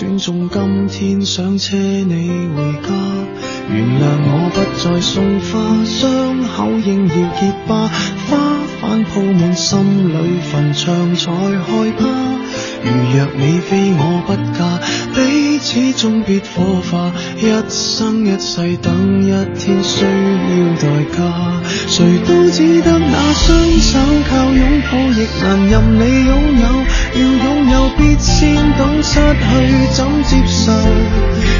选中今天想车你回家，原谅我不再送花，伤口应要结疤，花瓣铺满心里，坟场才害怕。如若你非我不嫁，彼始终必火化，一生一世等一天需要代价。谁都只得那双手，靠拥抱亦难任你拥有。要拥有必先懂失去怎接受。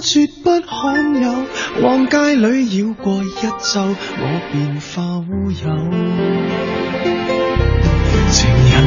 绝不罕有，往街里绕过一周，我便化乌有。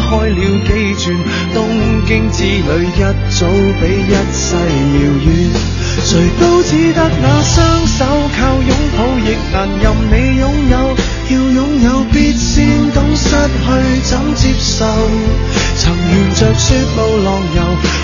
开了几转，东京之旅一早比一世遥远。谁都只得那双手，靠拥抱亦难任你拥有。要拥有必先懂失去怎接受。曾沿着雪路浪游，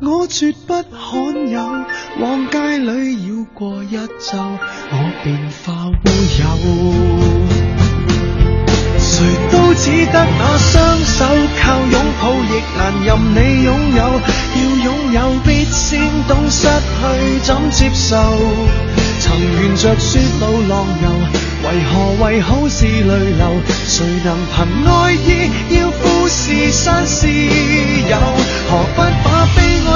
我绝不罕有，往街里绕过一周，我便化乌有。谁都只得那双手，靠拥抱亦难任你拥有。要拥有必先懂失去怎接受。曾沿着雪路浪游。为何为好事泪流？谁能凭爱意要富士山私有？何不把悲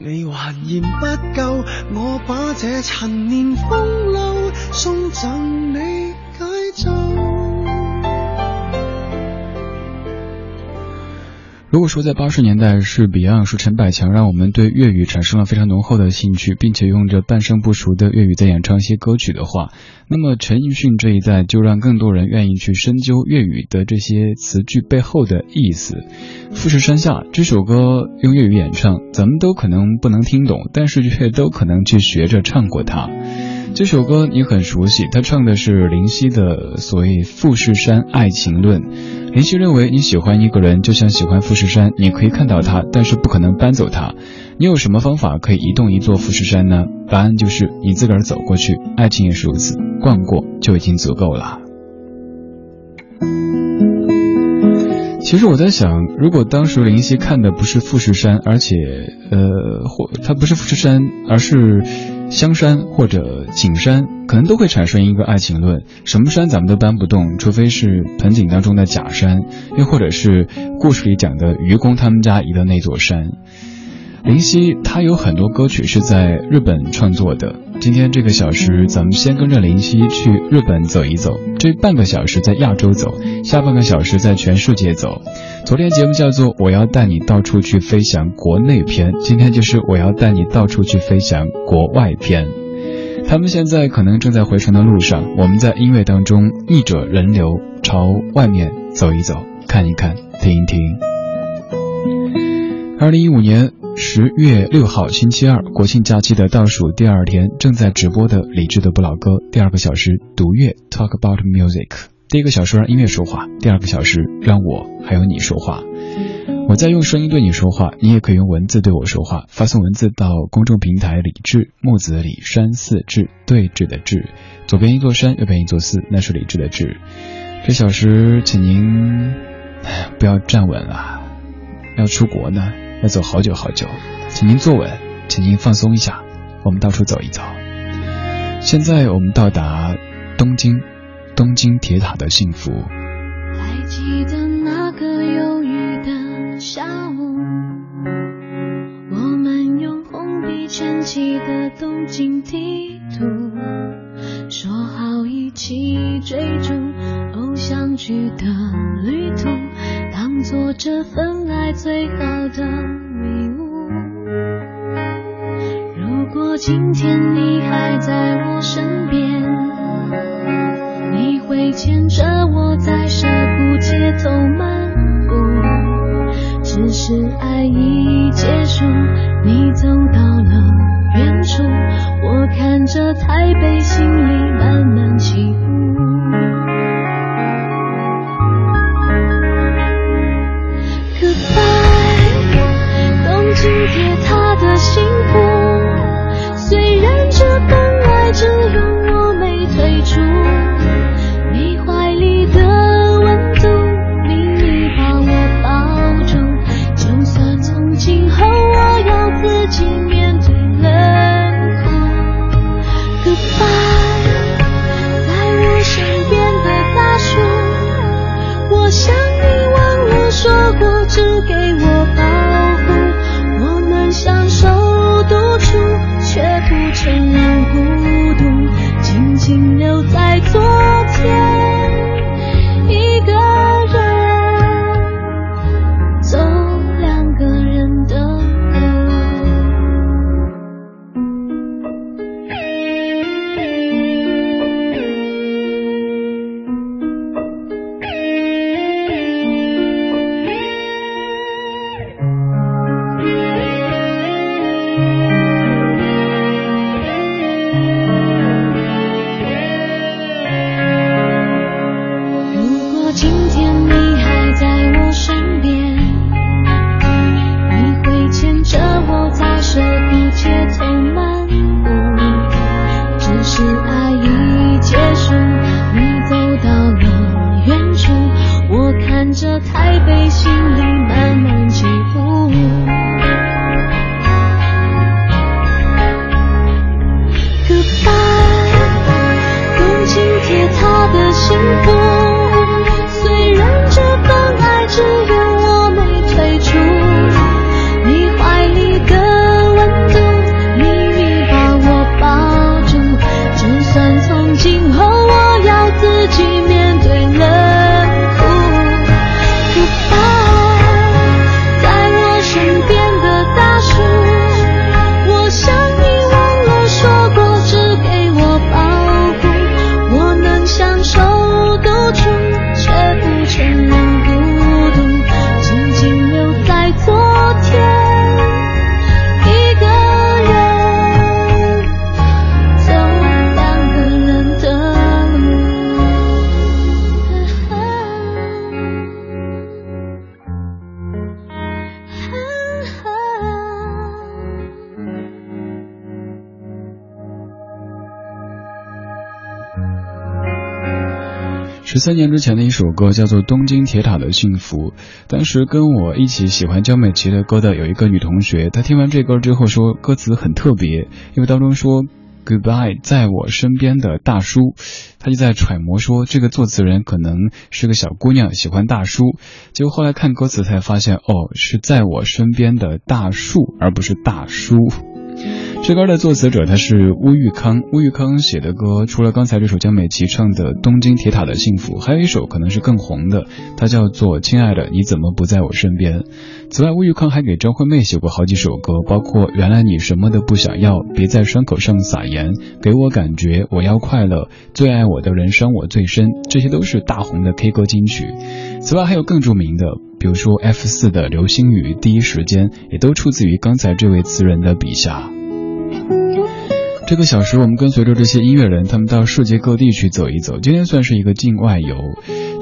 你还嫌不够，我把这陈年风流送赠你解咒。如果说在八十年代是 Beyond 是陈百强让我们对粤语产生了非常浓厚的兴趣，并且用着半生不熟的粤语在演唱一些歌曲的话，那么陈奕迅这一代就让更多人愿意去深究粤语的这些词句背后的意思。富士山下这首歌用粤语演唱，咱们都可能不能听懂，但是却都可能去学着唱过它。这首歌你很熟悉，他唱的是林夕的所谓《富士山爱情论》。林夕认为，你喜欢一个人，就像喜欢富士山，你可以看到它，但是不可能搬走它。你有什么方法可以移动一座富士山呢？答案就是你自个儿走过去。爱情也是如此，逛过就已经足够了。其实我在想，如果当时林夕看的不是富士山，而且，呃，或他不是富士山，而是香山或者景山，可能都会产生一个爱情论：什么山咱们都搬不动，除非是盆景当中的假山，又或者是故事里讲的愚公他们家移的那座山。林夕他有很多歌曲是在日本创作的。今天这个小时，咱们先跟着林夕去日本走一走。这半个小时在亚洲走，下半个小时在全世界走。昨天节目叫做“我要带你到处去飞翔”国内篇，今天就是我要带你到处去飞翔国外篇。他们现在可能正在回程的路上，我们在音乐当中逆着人流朝外面走一走，看一看，听一听。二零一五年。十月六号星期二，国庆假期的倒数第二天，正在直播的李志的不老歌，第二个小时读乐，talk about music。第一个小时让音乐说话，第二个小时让我还有你说话。我在用声音对你说话，你也可以用文字对我说话。发送文字到公众平台李志木子李山寺志对峙的志，左边一座山，右边一座寺，那是李志的志。这小时，请您不要站稳了，要出国呢。要走好久好久，请您坐稳，请您放松一下，我们到处走一走。现在我们到达东京，东京铁塔的幸福。还记得那个忧郁的下午，我们用红笔圈起的东京地图，说好一起追逐偶像剧的旅途。做这份爱最好的礼物。如果今天你还在我身边，你会牵着我在涩谷街头漫步。只是爱已结束，你走到了远处，我看着台北，心里慢慢起伏。幸福，虽然这份爱只有我没退出。今后。三年之前的一首歌叫做《东京铁塔的幸福》，当时跟我一起喜欢江美琪的歌的有一个女同学，她听完这歌之后说歌词很特别，因为当中说 Goodbye，在我身边的大叔，她就在揣摩说这个作词人可能是个小姑娘，喜欢大叔，结果后来看歌词才发现，哦，是在我身边的大树，而不是大叔。这歌的作词者他是乌玉康，乌玉康写的歌除了刚才这首江美琪唱的《东京铁塔的幸福》，还有一首可能是更红的，它叫做《亲爱的你怎么不在我身边》。此外，乌玉康还给张惠妹写过好几首歌，包括《原来你什么都不想要》，别在伤口上撒盐，给我感觉我要快乐，最爱我的人伤我最深，这些都是大红的 K 歌金曲。此外，还有更著名的，比如说 F 四的《流星雨》，第一时间也都出自于刚才这位词人的笔下。这个小时，我们跟随着这些音乐人，他们到世界各地去走一走。今天算是一个境外游，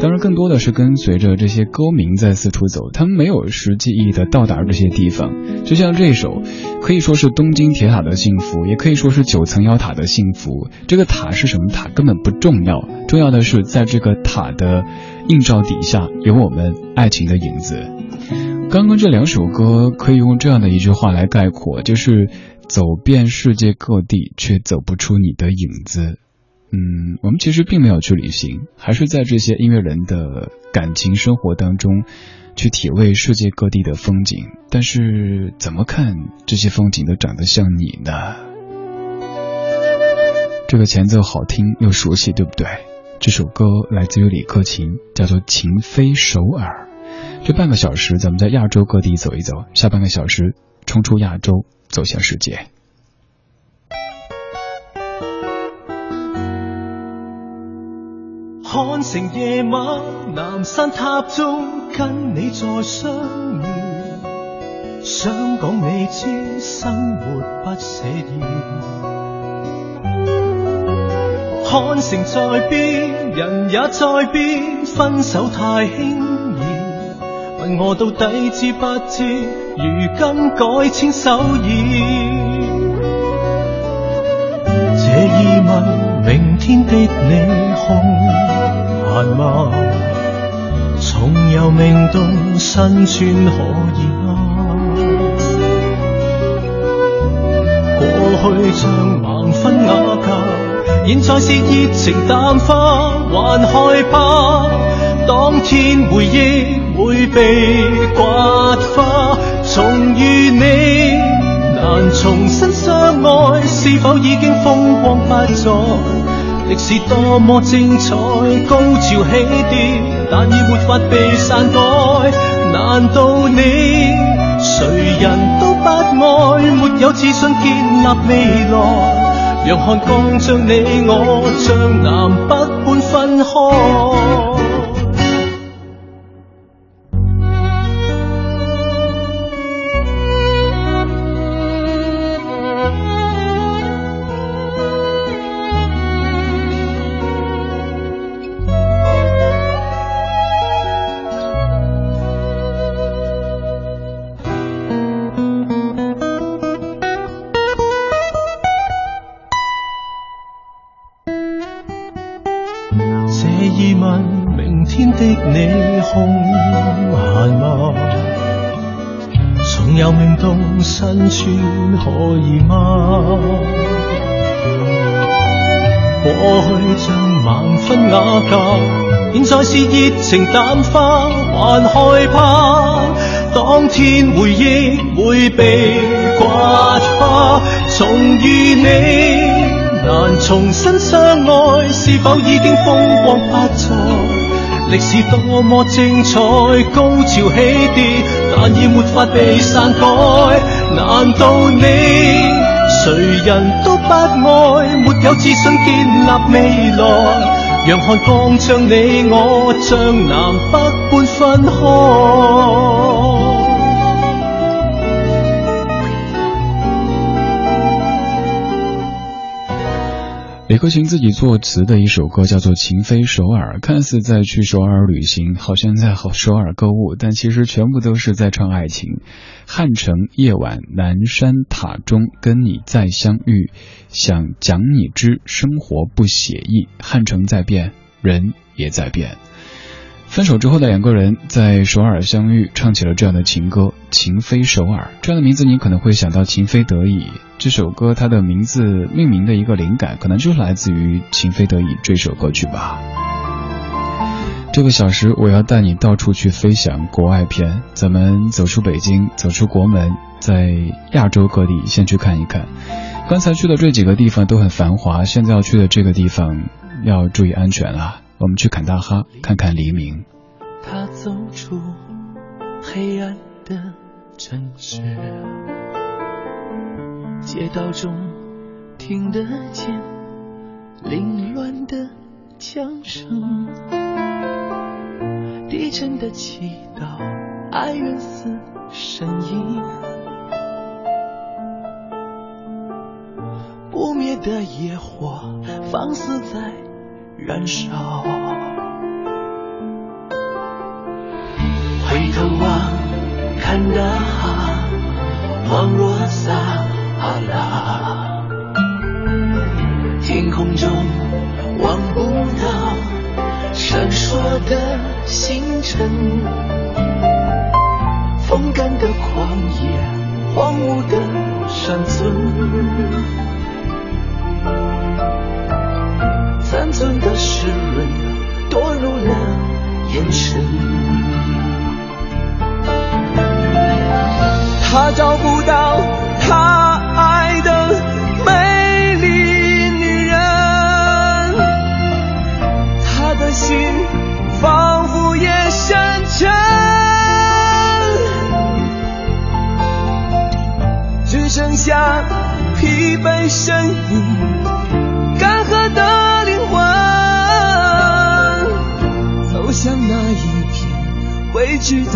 当然更多的是跟随着这些歌名在四处走。他们没有实际意义的到达这些地方，就像这首，可以说是东京铁塔的幸福，也可以说是九层妖塔的幸福。这个塔是什么塔根本不重要，重要的是在这个塔的映照底下，有我们爱情的影子。刚刚这两首歌可以用这样的一句话来概括，就是。走遍世界各地，却走不出你的影子。嗯，我们其实并没有去旅行，还是在这些音乐人的感情生活当中，去体味世界各地的风景。但是，怎么看这些风景都长得像你呢？这个前奏好听又熟悉，对不对？这首歌来自于李克勤，叫做《情非首尔》。这半个小时，咱们在亚洲各地走一走；下半个小时，冲出亚洲。走向世界。看成夜晚南山塔中跟你再相遇，想讲你知生活不写意。看成在变，人也在变，分手太轻易，问我到底知不知？如今改签手意，这疑问明天的你空闲吗？重游明洞新穿可以吗？过去像盲婚哑嫁，现在是热情淡化，还害怕当天回忆会被刮花。重遇你，难重新相爱，是否已经风光不再？历史多么精彩，高潮起跌，但已没法被篡改。难道你谁人都不爱，没有自信建立未来？让看光将你我，像南北般分开。有命动身穿可以吗？过去像万分瓦教，现在是热情淡化，还害怕当天回忆会被刮花。重遇你难重新相爱，是否已经风光不再？历史多么精彩，高潮起跌。但已没法被篡改。难道你谁人都不爱，没有自信建立未来？让看光将你我，像南北半分开。流行自己作词的一首歌叫做《情非首尔》，看似在去首尔旅行，好像在和首尔购物，但其实全部都是在唱爱情。汉城夜晚，南山塔中跟你再相遇，想讲你知生活不写意。汉城在变，人也在变。分手之后的两个人在首尔相遇，唱起了这样的情歌《情非首尔》。这样的名字你可能会想到《情非得已》这首歌，它的名字命名的一个灵感，可能就是来自于《情非得已》这首歌曲吧。这个小时我要带你到处去飞翔，国外篇。咱们走出北京，走出国门，在亚洲各地先去看一看。刚才去的这几个地方都很繁华，现在要去的这个地方要注意安全啊！我们去坎大哈看看黎明。他走出黑暗的城市，街道中听得见凌乱的枪声，低沉的祈祷，哀怨似声音，不灭的野火放肆在燃烧。回头望，看大海，恍若撒哈拉。天空中望不到闪烁的星辰，风干的旷野，荒芜的山村，残存的湿润堕入了眼神。他找不到他爱的美丽女人，他的心仿佛也深沉，只剩下疲惫身影，未知的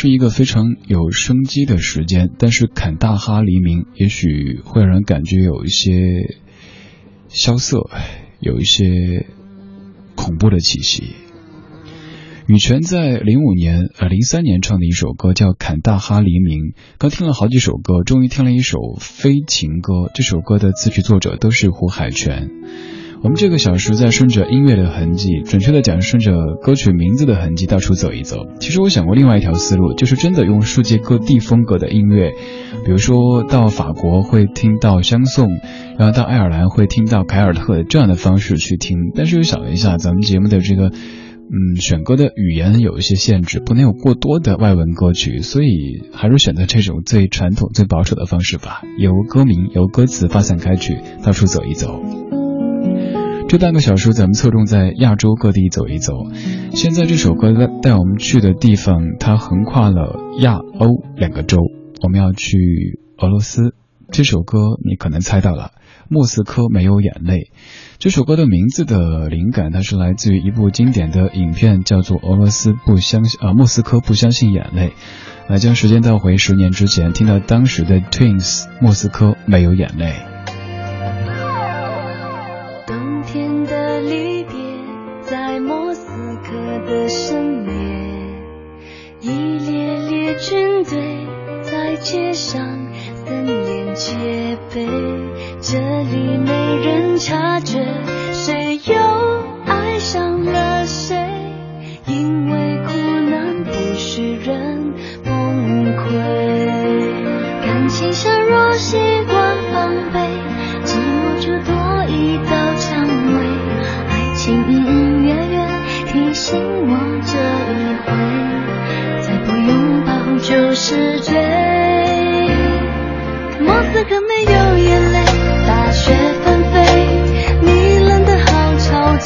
是一个非常有生机的时间，但是坎大哈黎明也许会让人感觉有一些萧瑟，有一些恐怖的气息。羽泉在零五年呃零三年唱的一首歌叫《坎大哈黎明》，刚听了好几首歌，终于听了一首非情歌。这首歌的词曲作者都是胡海泉。我们这个小时在顺着音乐的痕迹，准确的讲，顺着歌曲名字的痕迹到处走一走。其实我想过另外一条思路，就是真的用世界各地风格的音乐，比如说到法国会听到相送，然后到爱尔兰会听到凯尔特这样的方式去听。但是又想了一下，咱们节目的这个，嗯，选歌的语言有一些限制，不能有过多的外文歌曲，所以还是选择这种最传统、最保守的方式吧，由歌名、由歌词发散开去，到处走一走。这半个小时，咱们侧重在亚洲各地走一走。现在这首歌带我们去的地方，它横跨了亚欧两个洲。我们要去俄罗斯。这首歌你可能猜到了，《莫斯科没有眼泪》。这首歌的名字的灵感，它是来自于一部经典的影片，叫做《俄罗斯不相信啊，莫斯科不相信眼泪》。来将时间倒回十年之前，听到当时的 Twins，《莫斯科没有眼泪》。察觉，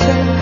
return.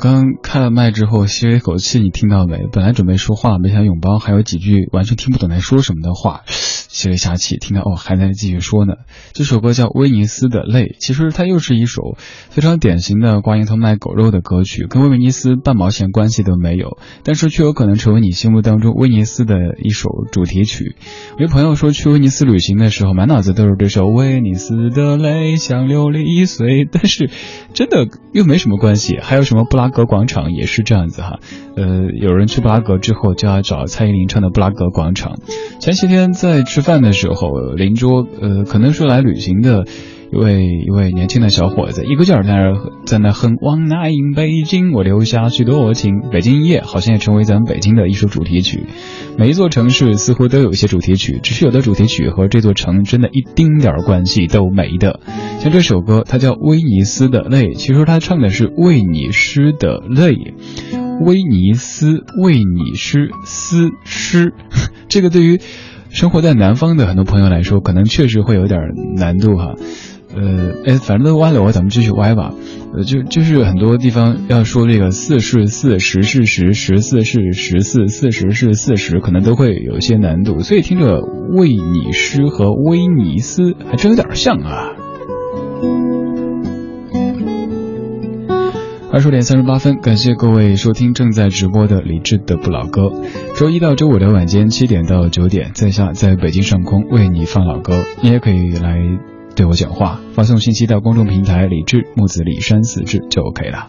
刚开了麦之后吸了一口气，你听到没？本来准备说话，没想拥抱，还有几句完全听不懂在说什么的话，吸了一下气，听到哦还在继续说呢。这首歌叫《威尼斯的泪》，其实它又是一首非常典型的挂羊头卖狗肉的歌曲，跟威尼斯半毛钱关系都没有，但是却有可能成为你心目当中威尼斯的一首主题曲。我一朋友说去威尼斯旅行的时候，满脑子都是这首《威尼斯的泪像琉璃易碎》，但是真的又没什么关系。还有什么布拉格广场也是这样子哈，呃，有人去布拉格之后就要找蔡依林唱的布拉格广场。前些天在吃饭的时候，邻桌呃可能是来旅行的。一位一位年轻的小伙子，一个劲儿在那在那哼“往那迎北京，我留下许多情”。北京一夜好像也成为咱们北京的一首主题曲。每一座城市似乎都有一些主题曲，只是有的主题曲和这座城真的一丁点儿关系都没的。像这首歌，它叫《威尼斯的泪》，其实他唱的是为你湿的泪。威尼斯为你诗思诗，这个对于生活在南方的很多朋友来说，可能确实会有点难度哈。呃，哎，反正都歪了，我咱们继续歪吧。呃，就就是很多地方要说这个四是四，十是十，十四是十四，四十是四十，可能都会有些难度。所以听着为你诗和威尼斯还真有点像啊。二十点三十八分，感谢各位收听正在直播的李志的不老歌。周一到周五的晚间七点到九点，在下在北京上空为你放老歌，你也可以来对我讲话，发送信息到公众平台李志木子李山四志就 OK 了。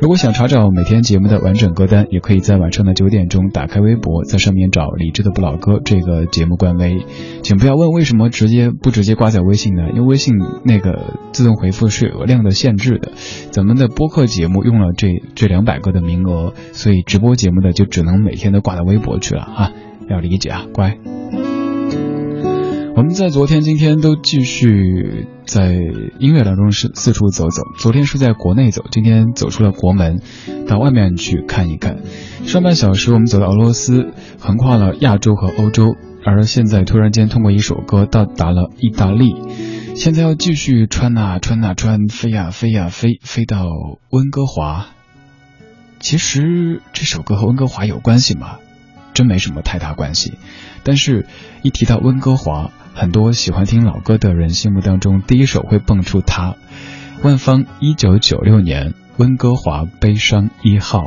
如果想查找每天节目的完整歌单，也可以在晚上的九点钟打开微博，在上面找李志的不老歌这个节目官微。请不要问为什么直接不直接挂在微信呢？因为微信那个自动回复是有量的限制的。咱们的播客节目用了这这两百个的名额，所以直播节目的就只能每天都挂到微博去了啊！要理解啊，乖。我们在昨天、今天都继续在音乐当中是四处走走。昨天是在国内走，今天走出了国门，到外面去看一看。上半小时我们走到俄罗斯，横跨了亚洲和欧洲，而现在突然间通过一首歌到达了意大利。现在要继续穿啊穿啊穿，飞呀飞呀飞，飞到温哥华。其实这首歌和温哥华有关系吗？真没什么太大关系。但是，一提到温哥华，很多喜欢听老歌的人心目当中，第一首会蹦出他，万芳一九九六年《温哥华悲伤一号》。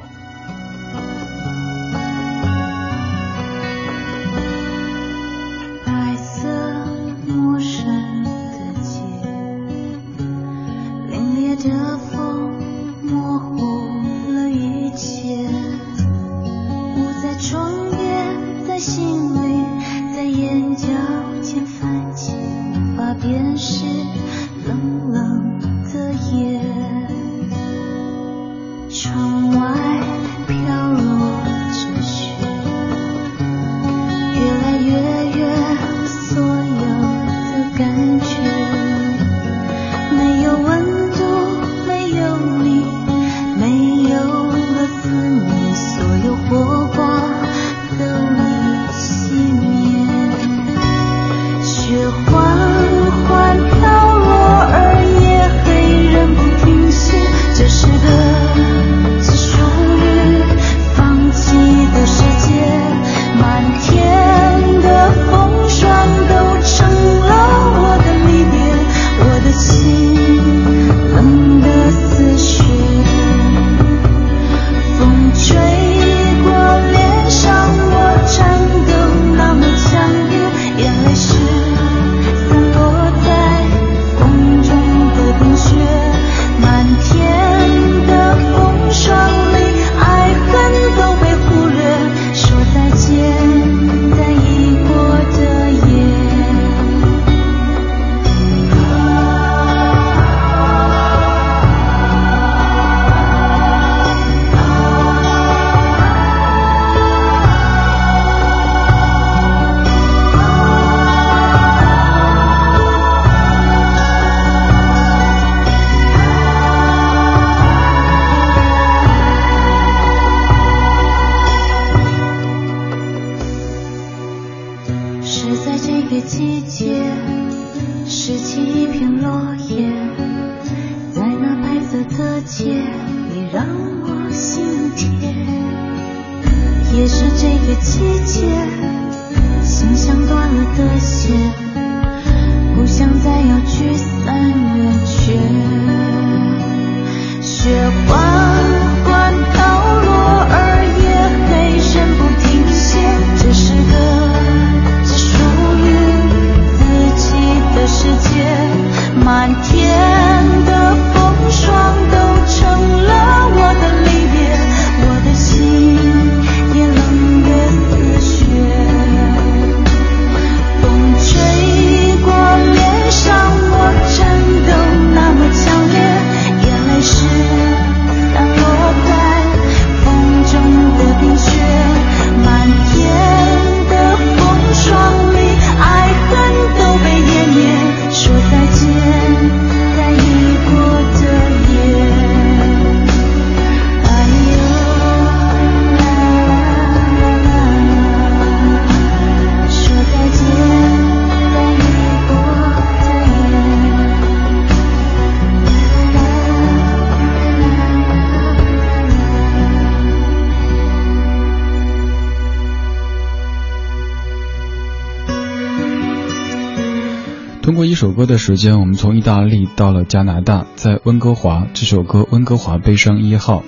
通过一首歌的时间，我们从意大利到了加拿大，在温哥华，这首歌《温哥华悲伤一号》。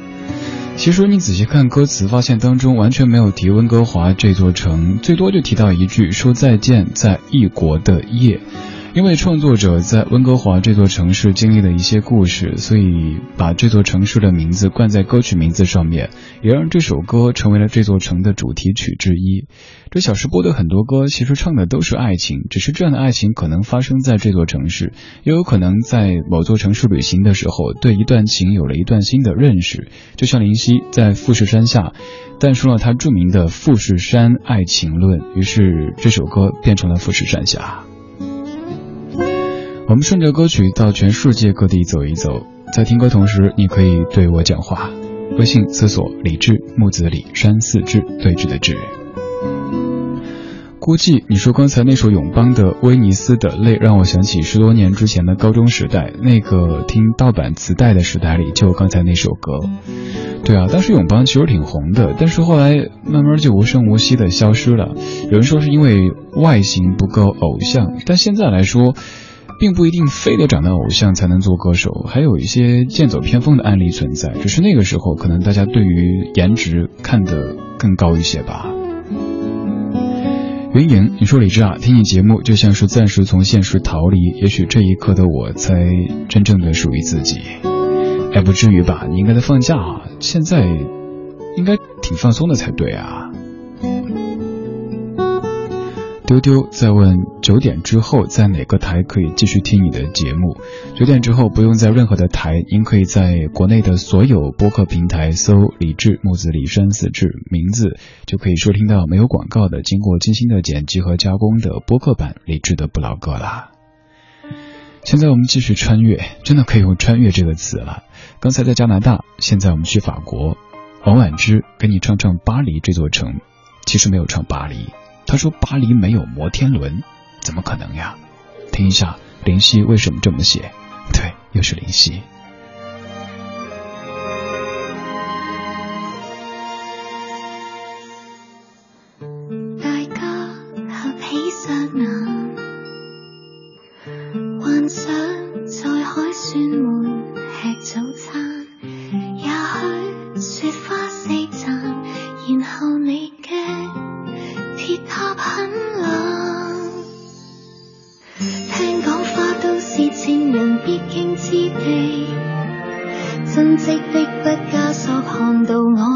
其实你仔细看歌词，发现当中完全没有提温哥华这座城，最多就提到一句说再见，在异国的夜。因为创作者在温哥华这座城市经历了一些故事，所以把这座城市的名字冠在歌曲名字上面，也让这首歌成为了这座城的主题曲之一。这小时播的很多歌，其实唱的都是爱情，只是这样的爱情可能发生在这座城市，也有可能在某座城市旅行的时候，对一段情有了一段新的认识。就像林夕在富士山下诞生了他著名的《富士山爱情论》，于是这首歌变成了《富士山下》。我们顺着歌曲到全世界各地走一走，在听歌同时，你可以对我讲话。微信搜索“李志木子李山寺志对峙的志”。估计你说刚才那首永邦的《威尼斯的泪》，让我想起十多年之前的高中时代，那个听盗版磁带的时代里，就刚才那首歌。对啊，当时永邦其实挺红的，但是后来慢慢就无声无息的消失了。有人说是因为外形不够偶像，但现在来说。并不一定非得长得偶像才能做歌手，还有一些剑走偏锋的案例存在。只是那个时候，可能大家对于颜值看得更高一些吧。云影，你说李志啊，听你节目就像是暂时从现实逃离，也许这一刻的我才真正的属于自己。哎，不至于吧？你应该在放假，现在应该挺放松的才对啊。丢丢在问九点之后在哪个台可以继续听你的节目？九点之后不用在任何的台，您可以在国内的所有播客平台搜“李志木子李山四志”名字，就可以收听到没有广告的、经过精心的剪辑和加工的播客版李志的不老歌啦。现在我们继续穿越，真的可以用“穿越”这个词了。刚才在加拿大，现在我们去法国。王婉之给你唱唱巴黎这座城，其实没有唱巴黎。他说：“巴黎没有摩天轮，怎么可能呀？”听一下林夕为什么这么写？对，又是林夕。色的毕加索看到我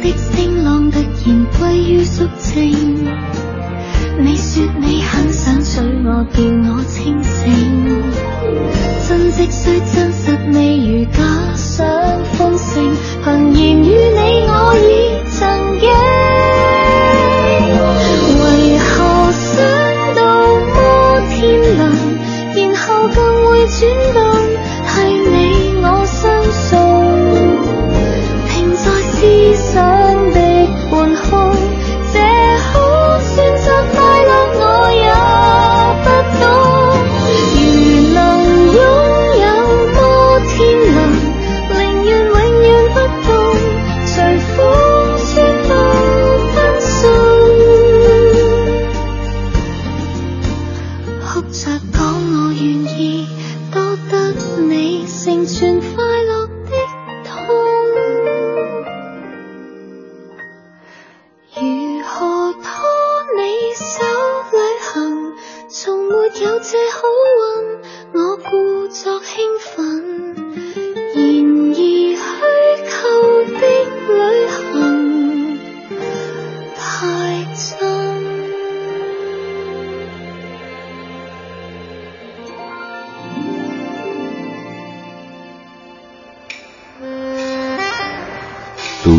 的声浪突然归于肃静你说你很想娶我叫我清醒。真迹虽真实未如假想丰盛凭言语你我已曾经。为何想到摩天轮然后更会转动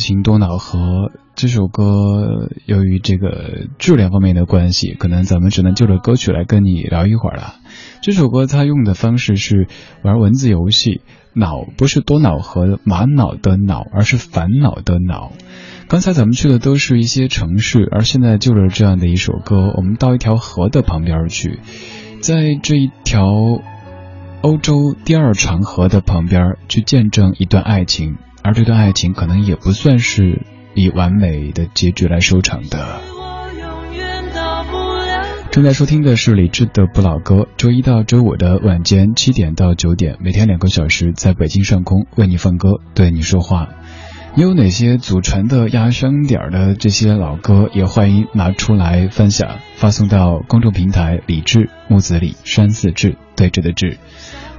情多瑙河这首歌，由于这个质量方面的关系，可能咱们只能就着歌曲来跟你聊一会儿了。这首歌它用的方式是玩文字游戏，脑不是多瑙河玛瑙的脑，而是烦恼的脑。刚才咱们去的都是一些城市，而现在就着这样的一首歌，我们到一条河的旁边去，在这一条欧洲第二长河的旁边去见证一段爱情。而这段爱情可能也不算是以完美的结局来收场的。正在收听的是李志的不老歌，周一到周五的晚间七点到九点，每天两个小时，在北京上空为你放歌，对你说话。你有哪些祖传的压箱底儿的这些老歌，也欢迎拿出来分享，发送到公众平台李志木子李山寺志对峙的志。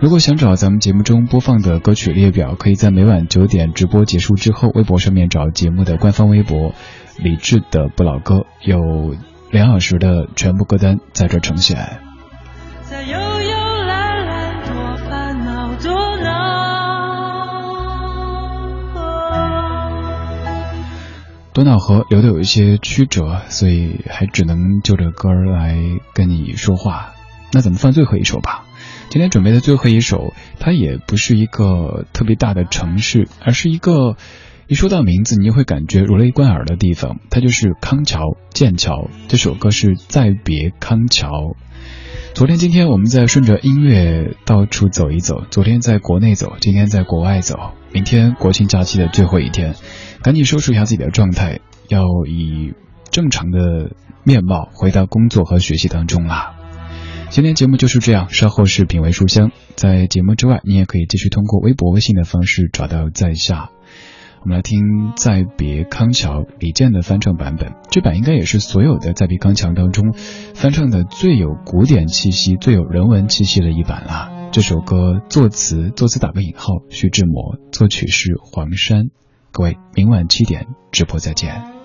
如果想找咱们节目中播放的歌曲列表，可以在每晚九点直播结束之后，微博上面找节目的官方微博“李志的不老歌”，有两小时的全部歌单在这呈现。多瑙河流的有一些曲折，所以还只能就着歌来跟你说话。那咱们放最后一首吧。今天准备的最后一首，它也不是一个特别大的城市，而是一个一说到名字你就会感觉如雷贯耳的地方。它就是康桥、剑桥。这首歌是《再别康桥》。昨天、今天我们在顺着音乐到处走一走。昨天在国内走，今天在国外走。明天国庆假期的最后一天，赶紧收拾一下自己的状态，要以正常的面貌回到工作和学习当中啦。今天节目就是这样，稍后是品味书香。在节目之外，你也可以继续通过微博、微信的方式找到在下。我们来听《再别康桥》李健的翻唱版本，这版应该也是所有的《再别康桥》当中翻唱的最有古典气息、最有人文气息的一版了。这首歌作词作词打个引号，徐志摩，作曲是黄山。各位，明晚七点直播再见。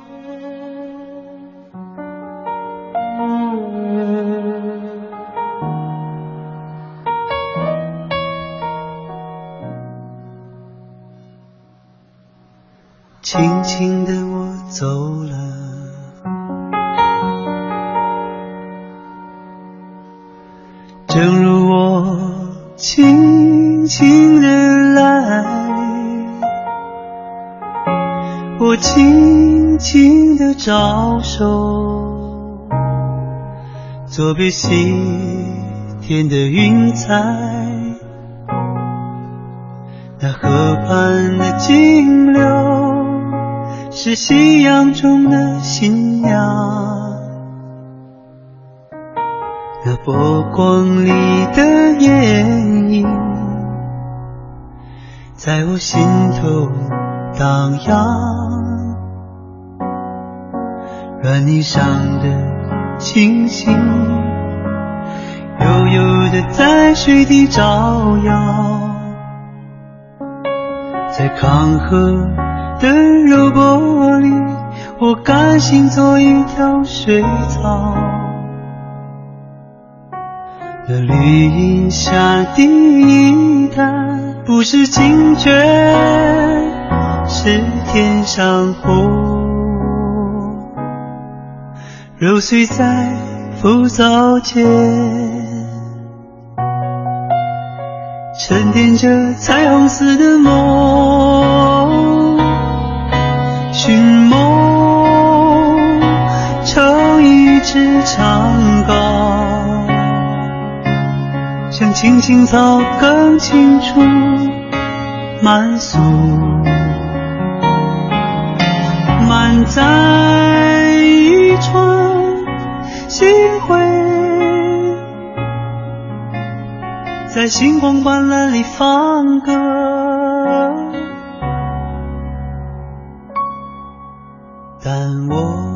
轻轻的我走了，正如我轻轻的来，我轻轻的招手，作别西天的云彩，那河畔的金柳。是夕阳中的新娘，那波光里的艳影，在我心头荡漾。软泥上的星星，悠悠的在水底照耀，在康河。的，我甘心做一条水草。那绿荫下的一潭，不是清泉，是天上虹。揉碎在浮藻间，沉淀着彩虹似的梦，支长篙，像青青草更清楚满诉。满载一船星辉，在星光斑斓里放歌，但我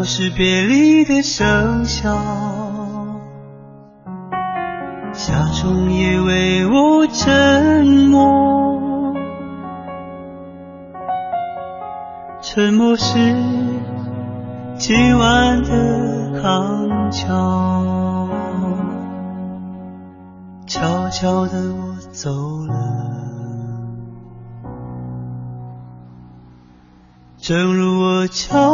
悄悄是别离的笙箫，夏虫也为我沉默，沉默是今晚的康桥，悄悄的我走了。正如我悄。